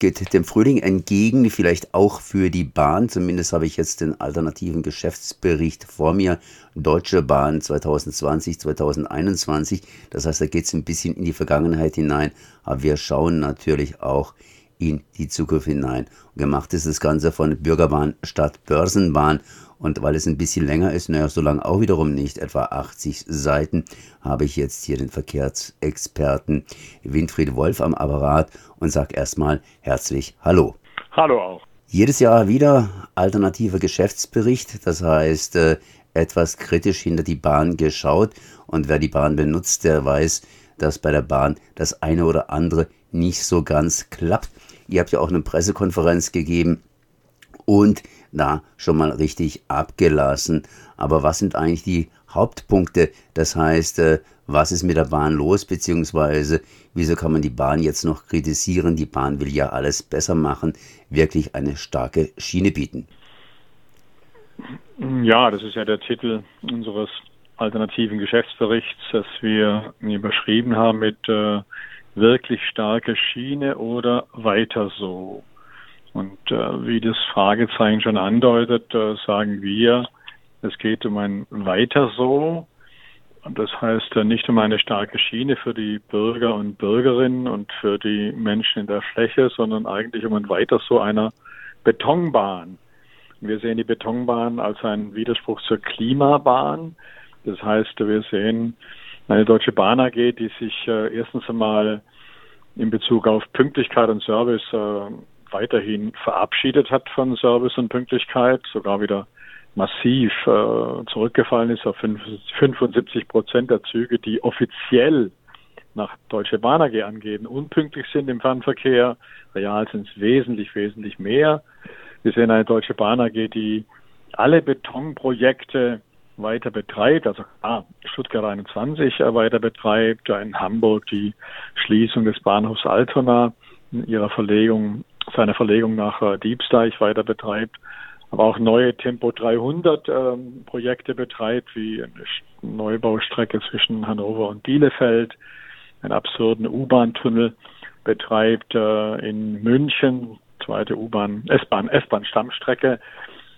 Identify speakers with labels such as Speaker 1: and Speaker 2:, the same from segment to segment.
Speaker 1: geht dem Frühling entgegen, vielleicht auch für die Bahn. Zumindest habe ich jetzt den alternativen Geschäftsbericht vor mir. Deutsche Bahn 2020, 2021. Das heißt, da geht es ein bisschen in die Vergangenheit hinein. Aber wir schauen natürlich auch in die Zukunft hinein. Und gemacht ist das Ganze von Bürgerbahn statt Börsenbahn. Und weil es ein bisschen länger ist, naja, so lange auch wiederum nicht, etwa 80 Seiten, habe ich jetzt hier den Verkehrsexperten Winfried Wolf am Apparat und sage erstmal herzlich Hallo.
Speaker 2: Hallo auch.
Speaker 1: Jedes Jahr wieder alternativer Geschäftsbericht, das heißt äh, etwas kritisch hinter die Bahn geschaut. Und wer die Bahn benutzt, der weiß, dass bei der Bahn das eine oder andere nicht so ganz klappt. Ihr habt ja auch eine Pressekonferenz gegeben und da schon mal richtig abgelassen. Aber was sind eigentlich die Hauptpunkte? Das heißt, äh, was ist mit der Bahn los, beziehungsweise wieso kann man die Bahn jetzt noch kritisieren? Die Bahn will ja alles besser machen, wirklich eine starke Schiene bieten.
Speaker 2: Ja, das ist ja der Titel unseres alternativen Geschäftsberichts, das wir überschrieben haben mit äh, wirklich starke Schiene oder weiter so. Und äh, wie das Fragezeichen schon andeutet, äh, sagen wir, es geht um ein Weiter so. Und das heißt äh, nicht um eine starke Schiene für die Bürger und Bürgerinnen und für die Menschen in der Fläche, sondern eigentlich um ein Weiter so einer Betonbahn. Wir sehen die Betonbahn als einen Widerspruch zur Klimabahn. Das heißt, wir sehen eine Deutsche Bahn AG, die sich äh, erstens einmal in Bezug auf Pünktlichkeit und Service äh, weiterhin verabschiedet hat von Service und Pünktlichkeit, sogar wieder massiv äh, zurückgefallen ist auf 75 Prozent der Züge, die offiziell nach Deutsche Bahn AG angeben, unpünktlich sind im Fernverkehr. Real sind es wesentlich, wesentlich mehr. Wir sehen eine Deutsche Bahn AG, die alle Betonprojekte weiter betreibt, also ah, Stuttgart 21 weiter betreibt, in Hamburg die Schließung des Bahnhofs Altona in ihrer Verlegung seine Verlegung nach äh, Diebsteich weiter betreibt, aber auch neue Tempo 300 ähm, Projekte betreibt, wie eine Neubaustrecke zwischen Hannover und Bielefeld, einen absurden U-Bahn-Tunnel betreibt äh, in München, zweite U-Bahn, S-Bahn, S-Bahn-Stammstrecke.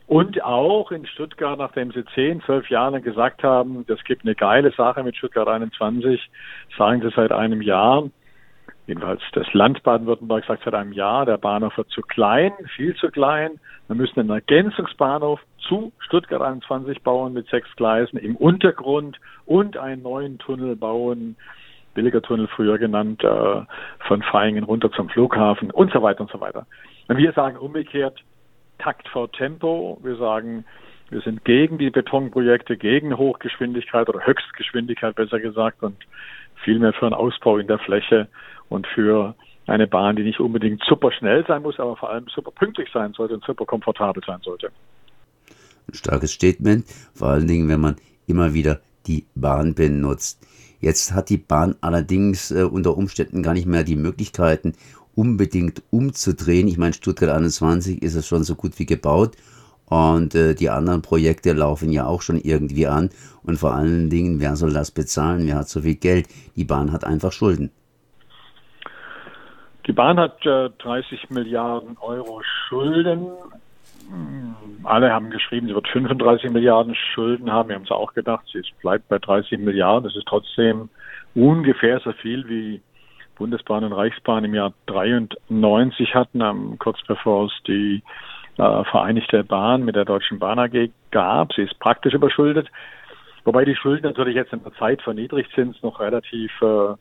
Speaker 2: Und auch in Stuttgart, nachdem sie zehn, zwölf Jahre gesagt haben, das gibt eine geile Sache mit Stuttgart 21, sagen sie seit einem Jahr, jedenfalls das Land Baden-Württemberg sagt seit einem Jahr, der Bahnhof wird zu klein, viel zu klein. Wir müssen einen Ergänzungsbahnhof zu Stuttgart 21 bauen mit sechs Gleisen im Untergrund und einen neuen Tunnel bauen, billiger Tunnel früher genannt, äh, von Feingen runter zum Flughafen und so weiter und so weiter. Und wir sagen umgekehrt, Takt vor Tempo. Wir sagen, wir sind gegen die Betonprojekte, gegen Hochgeschwindigkeit oder Höchstgeschwindigkeit besser gesagt und vielmehr für einen Ausbau in der Fläche und für eine Bahn, die nicht unbedingt super schnell sein muss, aber vor allem super pünktlich sein sollte und super komfortabel sein sollte.
Speaker 1: Ein starkes Statement, vor allen Dingen, wenn man immer wieder die Bahn benutzt. Jetzt hat die Bahn allerdings äh, unter Umständen gar nicht mehr die Möglichkeiten, unbedingt umzudrehen. Ich meine, Stuttgart 21 ist es schon so gut wie gebaut und äh, die anderen Projekte laufen ja auch schon irgendwie an. Und vor allen Dingen, wer soll das bezahlen? Wer hat so viel Geld? Die Bahn hat einfach Schulden.
Speaker 2: Die Bahn hat äh, 30 Milliarden Euro Schulden. Alle haben geschrieben, sie wird 35 Milliarden Schulden haben. Wir haben es auch gedacht, sie bleibt bei 30 Milliarden. Das ist trotzdem ungefähr so viel wie Bundesbahn und Reichsbahn im Jahr 93 hatten, kurz bevor es die äh, Vereinigte Bahn mit der Deutschen Bahn AG gab. Sie ist praktisch überschuldet. Wobei die Schulden natürlich jetzt in der Zeit von Niedrigzins noch relativ äh,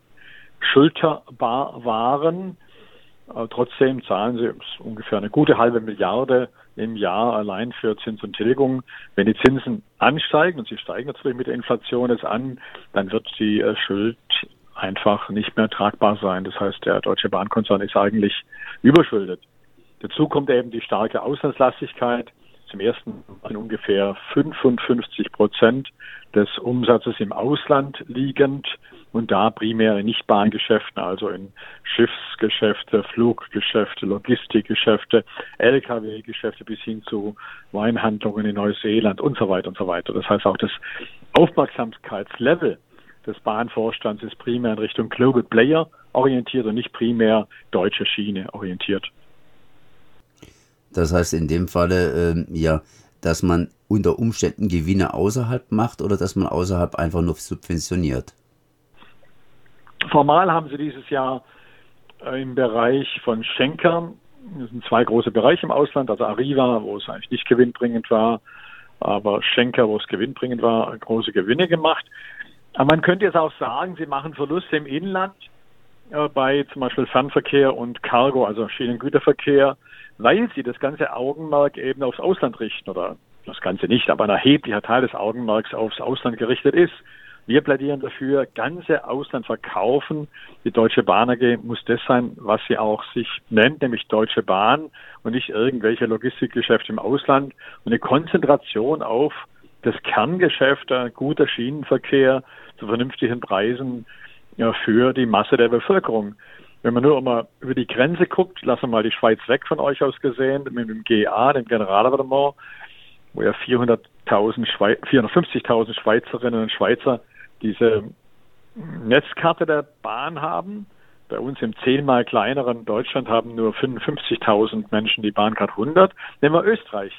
Speaker 2: schulterbar waren. Trotzdem zahlen sie ungefähr eine gute halbe Milliarde im Jahr allein für Zins und Tilgung. Wenn die Zinsen ansteigen, und sie steigen natürlich mit der Inflation jetzt an, dann wird die äh, Schuld einfach nicht mehr tragbar sein. Das heißt, der Deutsche Bahnkonzern ist eigentlich überschuldet. Dazu kommt eben die starke Auslandslastigkeit. Zum ersten Mal ungefähr 55 Prozent des Umsatzes im Ausland liegend und da primär in Nichtbahngeschäften, also in Schiffsgeschäfte, Fluggeschäfte, Logistikgeschäfte, Lkw-Geschäfte bis hin zu Weinhandlungen in Neuseeland und so weiter und so weiter. Das heißt auch das Aufmerksamkeitslevel des Bahnvorstands ist primär in Richtung Global Player orientiert und nicht primär deutsche Schiene orientiert.
Speaker 1: Das heißt in dem Falle, äh, ja, dass man unter Umständen Gewinne außerhalb macht oder dass man außerhalb einfach nur subventioniert?
Speaker 2: Formal haben sie dieses Jahr äh, im Bereich von Schenkern, das sind zwei große Bereiche im Ausland, also Arriva, wo es eigentlich nicht gewinnbringend war, aber Schenker, wo es gewinnbringend war, große Gewinne gemacht. Aber man könnte jetzt auch sagen, sie machen Verluste im Inland bei zum Beispiel Fernverkehr und Cargo, also Schienengüterverkehr, weil sie das ganze Augenmerk eben aufs Ausland richten oder das Ganze nicht, aber ein erheblicher Teil des Augenmerks aufs Ausland gerichtet ist. Wir plädieren dafür, ganze Ausland verkaufen. Die Deutsche Bahn AG muss das sein, was sie auch sich nennt, nämlich Deutsche Bahn und nicht irgendwelche Logistikgeschäfte im Ausland. Und eine Konzentration auf das Kerngeschäft, guter Schienenverkehr zu vernünftigen Preisen ja, für die Masse der Bevölkerung. Wenn man nur mal über die Grenze guckt, lassen wir mal die Schweiz weg von euch aus gesehen, mit dem GA, dem Generalabonnement, wo ja 400.000 450.000 Schweizerinnen und Schweizer diese Netzkarte der Bahn haben. Bei uns im zehnmal kleineren Deutschland haben nur 55.000 Menschen die Bahncard 100. Nehmen wir Österreich.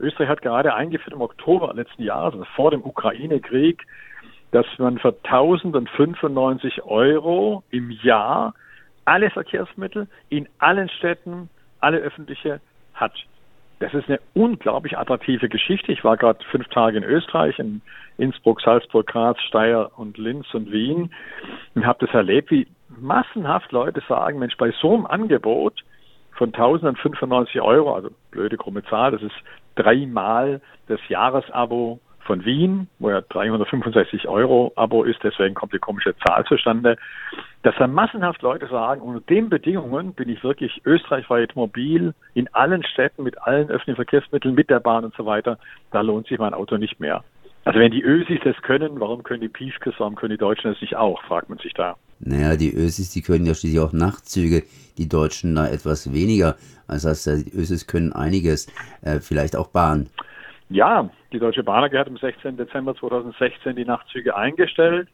Speaker 2: Österreich hat gerade eingeführt im Oktober letzten Jahres, also vor dem Ukraine-Krieg, dass man für 1095 Euro im Jahr alle Verkehrsmittel in allen Städten, alle öffentliche hat. Das ist eine unglaublich attraktive Geschichte. Ich war gerade fünf Tage in Österreich, in Innsbruck, Salzburg, Graz, Steyr und Linz und Wien und habe das erlebt, wie massenhaft Leute sagen, Mensch, bei so einem Angebot von 1095 Euro, also blöde krumme Zahl, das ist dreimal das Jahresabo von Wien, wo ja 365 Euro Abo ist, deswegen kommt die komische Zahl zustande, dass dann massenhaft Leute sagen, unter den Bedingungen bin ich wirklich österreichweit mobil, in allen Städten, mit allen öffentlichen Verkehrsmitteln, mit der Bahn und so weiter, da lohnt sich mein Auto nicht mehr. Also wenn die Ösis das können, warum können die Piefkes, warum können die Deutschen das nicht auch, fragt man sich da.
Speaker 1: Naja, die Ösis, die können ja schließlich auch Nachtzüge, die Deutschen da etwas weniger. Das heißt, die Ösis können einiges, äh, vielleicht auch Bahn.
Speaker 2: Ja, die Deutsche Bahn hat am 16. Dezember 2016 die Nachtzüge eingestellt,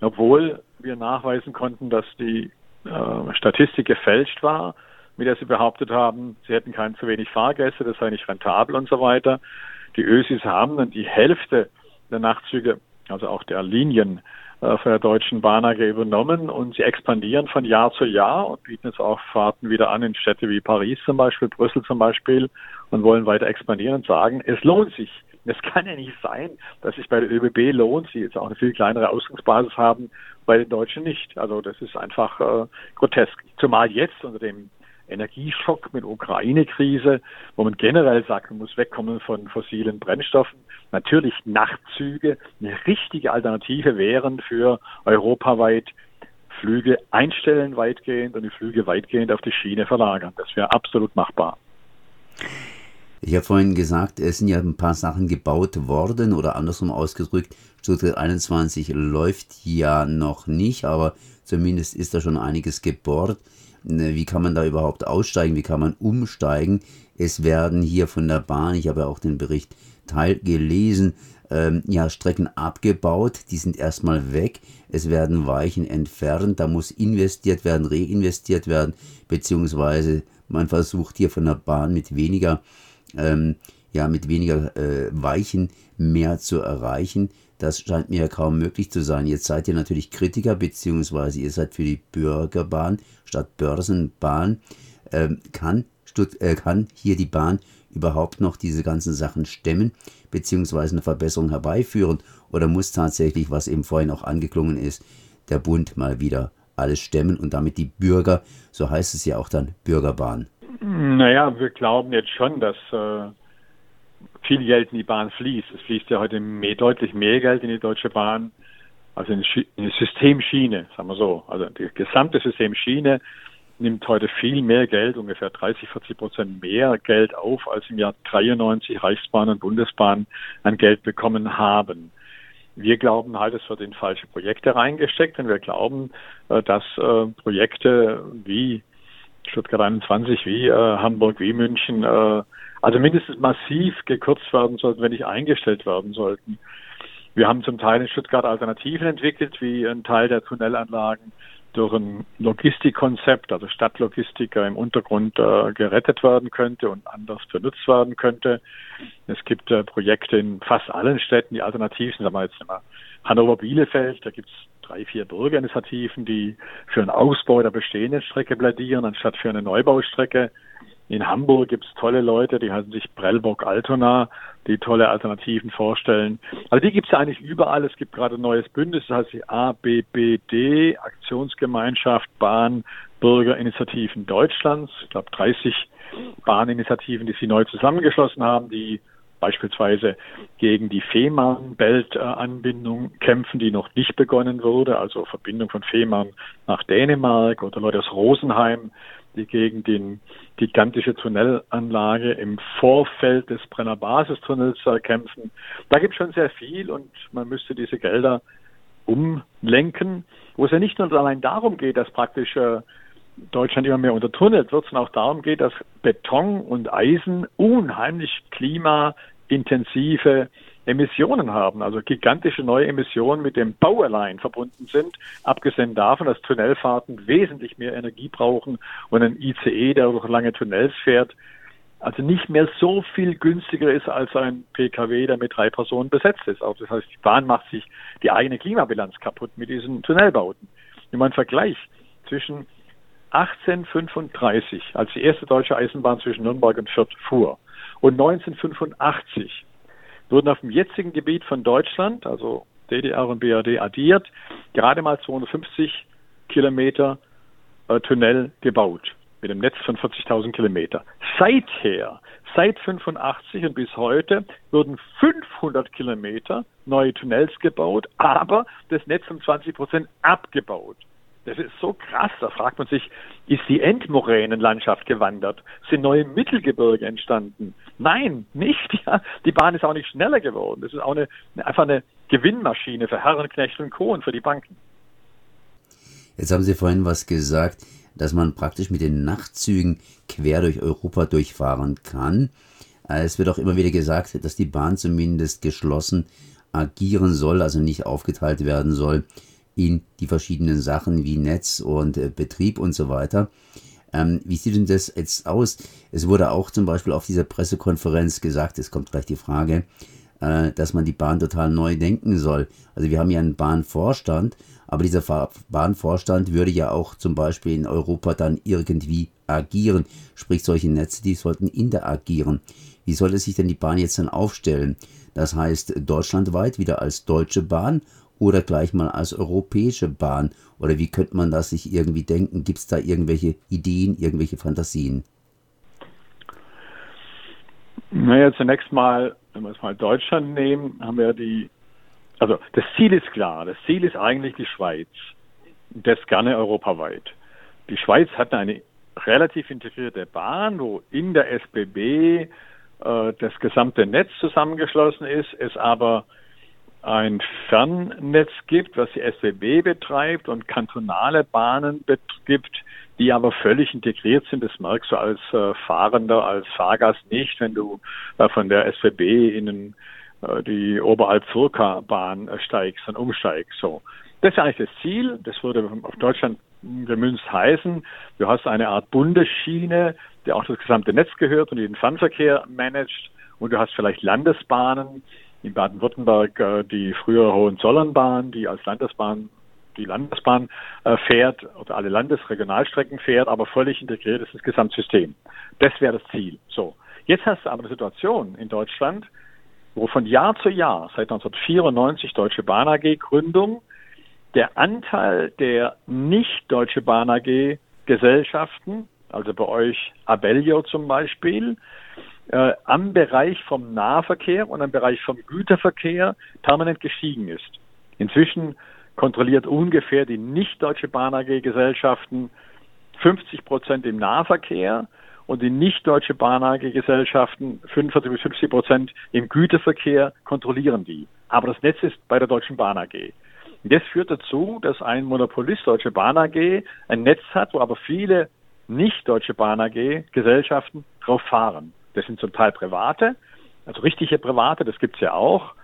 Speaker 2: obwohl wir nachweisen konnten, dass die äh, Statistik gefälscht war, mit der sie behauptet haben, sie hätten kein zu wenig Fahrgäste, das sei nicht rentabel und so weiter. Die Ösis haben dann die Hälfte der Nachtzüge, also auch der Linien äh, von der Deutschen Bahn AG übernommen und sie expandieren von Jahr zu Jahr und bieten jetzt auch Fahrten wieder an in Städte wie Paris zum Beispiel, Brüssel zum Beispiel und wollen weiter expandieren und sagen, es lohnt sich. Es kann ja nicht sein, dass sich bei der ÖBB lohnt, sie jetzt auch eine viel kleinere Ausgangsbasis haben, bei den Deutschen nicht. Also das ist einfach äh, grotesk. Zumal jetzt unter dem Energieschock mit Ukraine-Krise, wo man generell sagt, man muss wegkommen von fossilen Brennstoffen. Natürlich Nachtzüge eine richtige Alternative wären für europaweit Flüge einstellen weitgehend und die Flüge weitgehend auf die Schiene verlagern. Das wäre absolut machbar.
Speaker 1: Ich habe vorhin gesagt, es sind ja ein paar Sachen gebaut worden oder andersrum ausgedrückt, Stuttgart 21 läuft ja noch nicht, aber zumindest ist da schon einiges gebohrt. Ne, wie kann man da überhaupt aussteigen? Wie kann man umsteigen? Es werden hier von der Bahn, ich habe ja auch den Bericht teilgelesen, ähm, ja, Strecken abgebaut, die sind erstmal weg. Es werden Weichen entfernt, da muss investiert werden, reinvestiert werden, beziehungsweise man versucht hier von der Bahn mit weniger, ähm, ja, mit weniger äh, Weichen mehr zu erreichen. Das scheint mir ja kaum möglich zu sein. Jetzt seid ihr natürlich Kritiker, beziehungsweise ihr seid für die Bürgerbahn statt Börsenbahn. Ähm, kann, Stutt äh, kann hier die Bahn überhaupt noch diese ganzen Sachen stemmen, beziehungsweise eine Verbesserung herbeiführen? Oder muss tatsächlich, was eben vorhin auch angeklungen ist, der Bund mal wieder alles stemmen und damit die Bürger, so heißt es ja auch dann, Bürgerbahn?
Speaker 2: Naja, wir glauben jetzt schon, dass äh, viel Geld in die Bahn fließt. Es fließt ja heute mehr, deutlich mehr Geld in die Deutsche Bahn, also in die Systemschiene, sagen wir so. Also die gesamte Systemschiene nimmt heute viel mehr Geld, ungefähr 30, 40 Prozent mehr Geld auf, als im Jahr 93 Reichsbahn und Bundesbahn an Geld bekommen haben. Wir glauben halt, es wird in falsche Projekte reingesteckt und wir glauben, äh, dass äh, Projekte wie Stuttgart 21, wie äh, Hamburg, wie München also mindestens massiv gekürzt werden sollten, wenn nicht eingestellt werden sollten. Wir haben zum Teil in Stuttgart Alternativen entwickelt, wie ein Teil der Tunnelanlagen durch ein Logistikkonzept, also Stadtlogistiker im Untergrund äh, gerettet werden könnte und anders benutzt werden könnte. Es gibt äh, Projekte in fast allen Städten, die alternativ sind. Sagen wir jetzt mal Hannover-Bielefeld, da gibt es drei, vier Bürgerinitiativen, die für einen Ausbau der bestehenden Strecke plädieren, anstatt für eine Neubaustrecke. In Hamburg gibt es tolle Leute, die heißen sich Prellbock-Altona, die tolle Alternativen vorstellen. Also die gibt es ja eigentlich überall. Es gibt gerade ein neues Bündnis, das heißt die ABBD, Aktionsgemeinschaft Bahn Bürgerinitiativen Deutschlands. Ich glaube 30 Bahninitiativen, die sie neu zusammengeschlossen haben, die beispielsweise gegen die Fehmarn-Belt-Anbindung kämpfen, die noch nicht begonnen wurde, also Verbindung von Fehmarn nach Dänemark oder Leute aus Rosenheim, die gegen die gigantische Tunnelanlage im Vorfeld des Brenner Basistunnels kämpfen. Da gibt es schon sehr viel und man müsste diese Gelder umlenken, wo es ja nicht nur allein darum geht, dass praktisch äh, Deutschland immer mehr untertunnelt wird, sondern auch darum geht, dass Beton und Eisen unheimlich klimaintensive Emissionen haben, also gigantische neue Emissionen mit dem Bau allein verbunden sind, abgesehen davon, dass Tunnelfahrten wesentlich mehr Energie brauchen und ein ICE, der durch lange Tunnels fährt, also nicht mehr so viel günstiger ist als ein PKW, der mit drei Personen besetzt ist. Also das heißt, die Bahn macht sich die eigene Klimabilanz kaputt mit diesen Tunnelbauten. Wenn man Vergleich zwischen 1835, als die erste deutsche Eisenbahn zwischen Nürnberg und Fürth fuhr, und 1985 wurden auf dem jetzigen Gebiet von Deutschland, also DDR und BRD addiert, gerade mal 250 Kilometer äh, Tunnel gebaut mit einem Netz von 40.000 Kilometer. Seither, seit 85 und bis heute, wurden 500 Kilometer neue Tunnels gebaut, aber das Netz um 20 Prozent abgebaut. Das ist so krass, da fragt man sich, ist die Endmoränenlandschaft gewandert? Sind neue Mittelgebirge entstanden? Nein, nicht. Ja. Die Bahn ist auch nicht schneller geworden. Das ist auch eine, einfach eine Gewinnmaschine für Herrenknecht und Co. und für die Banken.
Speaker 1: Jetzt haben Sie vorhin was gesagt, dass man praktisch mit den Nachtzügen quer durch Europa durchfahren kann. Es wird auch immer wieder gesagt, dass die Bahn zumindest geschlossen agieren soll, also nicht aufgeteilt werden soll in die verschiedenen Sachen wie Netz und äh, Betrieb und so weiter. Ähm, wie sieht denn das jetzt aus? Es wurde auch zum Beispiel auf dieser Pressekonferenz gesagt, es kommt gleich die Frage, äh, dass man die Bahn total neu denken soll. Also wir haben ja einen Bahnvorstand, aber dieser Bahnvorstand würde ja auch zum Beispiel in Europa dann irgendwie agieren. Sprich, solche Netze, die sollten interagieren. Wie sollte sich denn die Bahn jetzt dann aufstellen? Das heißt, deutschlandweit wieder als Deutsche Bahn oder gleich mal als europäische Bahn? Oder wie könnte man das sich irgendwie denken? Gibt es da irgendwelche Ideen, irgendwelche Fantasien?
Speaker 2: Naja, zunächst mal, wenn wir es mal Deutschland nehmen, haben wir die, also das Ziel ist klar. Das Ziel ist eigentlich die Schweiz. Das gerne europaweit. Die Schweiz hat eine relativ integrierte Bahn, wo in der SBB äh, das gesamte Netz zusammengeschlossen ist, es aber ein Fernnetz gibt, was die SBB betreibt und kantonale Bahnen gibt, die aber völlig integriert sind. Das merkst du als äh, Fahrender, als Fahrgast nicht, wenn du äh, von der SBB in äh, die Oberalp-Furka-Bahn äh, steigst und umsteigst. So. Das ist eigentlich das Ziel. Das würde auf Deutschland gemünzt heißen. Du hast eine Art Bundesschiene, die auch das gesamte Netz gehört und den Fernverkehr managt. Und du hast vielleicht Landesbahnen, in Baden-Württemberg äh, die frühere Hohenzollernbahn, die als Landesbahn die Landesbahn äh, fährt oder alle Landesregionalstrecken fährt, aber völlig integriert ist das Gesamtsystem. Das wäre das Ziel. So. Jetzt hast du aber eine Situation in Deutschland, wo von Jahr zu Jahr, seit 1994 Deutsche Bahn AG Gründung, der Anteil der nicht Deutsche Bahn AG Gesellschaften, also bei euch Abellio zum Beispiel, äh, am Bereich vom Nahverkehr und am Bereich vom Güterverkehr permanent gestiegen ist. Inzwischen kontrolliert ungefähr die nicht-Deutsche Bahn AG Gesellschaften 50 Prozent im Nahverkehr und die nicht-Deutsche Bahn AG Gesellschaften 45 bis 50 Prozent im Güterverkehr kontrollieren die. Aber das Netz ist bei der Deutschen Bahn AG. das führt dazu, dass ein Monopolist Deutsche Bahn AG ein Netz hat, wo aber viele nicht-Deutsche Bahn AG Gesellschaften drauf fahren. Das sind zum Teil private, also richtige private, das gibt's ja auch.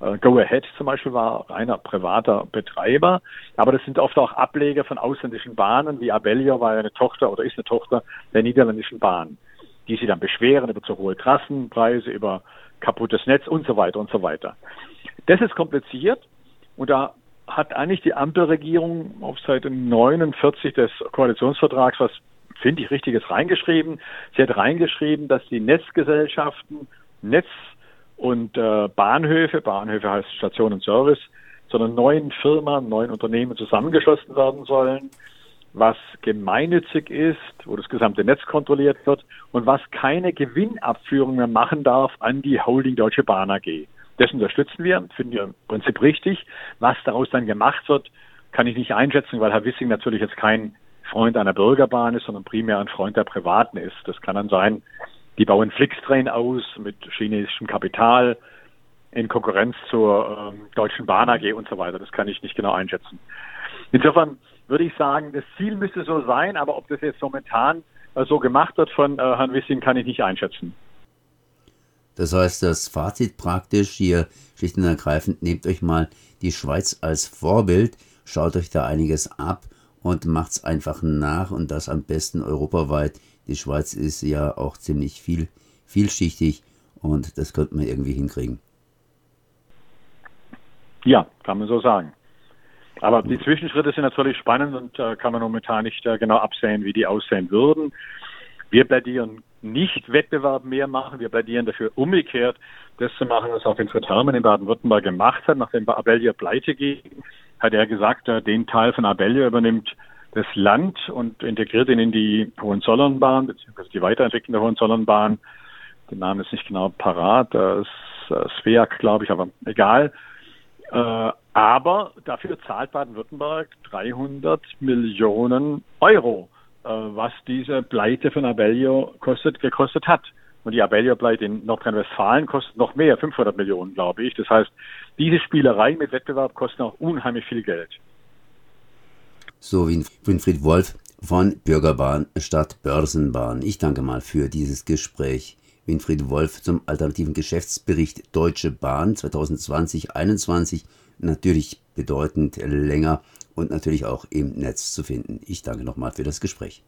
Speaker 2: Äh, Go Ahead zum Beispiel war reiner privater Betreiber, aber das sind oft auch Ableger von ausländischen Bahnen, wie Abellio war ja eine Tochter oder ist eine Tochter der niederländischen Bahn, die sie dann beschweren über zu hohe Trassenpreise, über kaputtes Netz und so weiter und so weiter. Das ist kompliziert und da hat eigentlich die Ampelregierung auf Seite 49 des Koalitionsvertrags was, finde ich, Richtiges reingeschrieben. Sie hat reingeschrieben, dass die Netzgesellschaften, Netz und äh, Bahnhöfe, Bahnhöfe heißt Station und Service, sondern neuen Firmen, neuen Unternehmen zusammengeschlossen werden sollen, was gemeinnützig ist, wo das gesamte Netz kontrolliert wird und was keine Gewinnabführung mehr machen darf an die Holding Deutsche Bahn AG. Das unterstützen wir, finden wir im Prinzip richtig. Was daraus dann gemacht wird, kann ich nicht einschätzen, weil Herr Wissing natürlich jetzt kein Freund einer Bürgerbahn ist, sondern primär ein Freund der Privaten ist. Das kann dann sein, die bauen Flixtrain aus mit chinesischem Kapital in Konkurrenz zur ähm, Deutschen Bahn AG und so weiter. Das kann ich nicht genau einschätzen. Insofern würde ich sagen, das Ziel müsste so sein, aber ob das jetzt momentan äh, so gemacht wird von äh, Herrn Wissing, kann ich nicht einschätzen.
Speaker 1: Das heißt, das Fazit praktisch hier schlicht und ergreifend, nehmt euch mal die Schweiz als Vorbild, schaut euch da einiges ab und macht es einfach nach und das am besten europaweit. Die Schweiz ist ja auch ziemlich viel, vielschichtig und das könnte man irgendwie hinkriegen.
Speaker 2: Ja, kann man so sagen. Aber die Zwischenschritte sind natürlich spannend und äh, kann man momentan nicht äh, genau absehen, wie die aussehen würden. Wir plädieren nicht Wettbewerb mehr machen. Wir plädieren dafür umgekehrt, das zu machen, was auch Winfried Herrmann in Baden-Württemberg gemacht hat. Nachdem Abellio pleite ging, hat er gesagt, äh, den Teil von Abellio übernimmt das Land und integriert ihn in die Hohenzollernbahn, beziehungsweise die Weiterentwicklung der Hohenzollernbahn. Der Name ist nicht genau parat, das ist äh, SWEAG, glaube ich, aber egal. Äh, aber dafür zahlt Baden-Württemberg 300 Millionen Euro äh, was diese Pleite von Abellio kostet, gekostet hat. Und die Abellio-Pleite in Nordrhein-Westfalen kostet noch mehr, 500 Millionen, glaube ich. Das heißt, diese Spielerei mit Wettbewerb kosten auch unheimlich viel Geld.
Speaker 1: So Winfried Wolf von Bürgerbahn statt Börsenbahn. Ich danke mal für dieses Gespräch. Winfried Wolf zum alternativen Geschäftsbericht Deutsche Bahn 2020-21. Natürlich bedeutend länger und natürlich auch im Netz zu finden. Ich danke nochmal für das Gespräch.